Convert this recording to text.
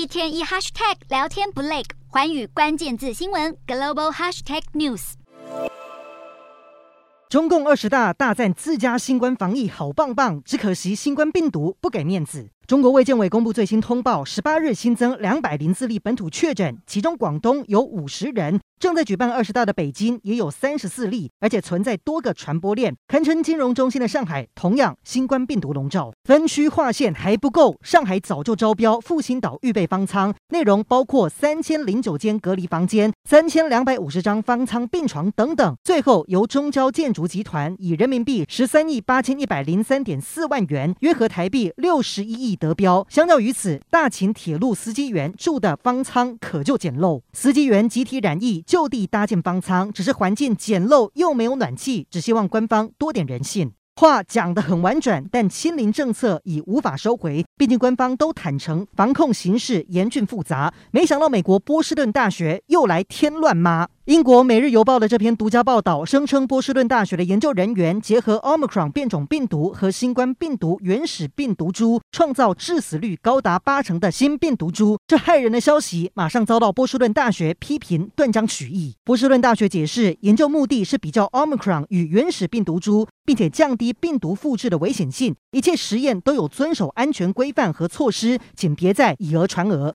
一天一 hashtag 聊天不累，环宇关键字新闻 global hashtag news。中共二十大大赞自家新冠防疫好棒棒，只可惜新冠病毒不给面子。中国卫健委公布最新通报，十八日新增两百零四例本土确诊，其中广东有五十人。正在举办二十大的北京也有三十四例，而且存在多个传播链，堪称金融中心的上海同样新冠病毒笼罩。分区划线还不够，上海早就招标复兴岛预备方舱，内容包括三千零九间隔离房间、三千两百五十张方舱病床等等。最后由中交建筑集团以人民币十三亿八千一百零三点四万元，约合台币六十一亿得标。相较于此，大秦铁路司机员住的方舱可就简陋，司机员集体染疫。就地搭建方舱，只是环境简陋又没有暖气，只希望官方多点人性。话讲得很婉转，但清零政策已无法收回。毕竟官方都坦诚防控形势严峻复杂。没想到美国波士顿大学又来添乱吗？英国《每日邮报》的这篇独家报道声称，波士顿大学的研究人员结合 Omicron 变种病毒和新冠病毒原始病毒株，创造致死率高达八成的新病毒株。这骇人的消息马上遭到波士顿大学批评，断章取义。波士顿大学解释，研究目的是比较 Omicron 与原始病毒株，并且降低病毒复制的危险性。一切实验都有遵守安全规范和措施，请别再以讹传讹。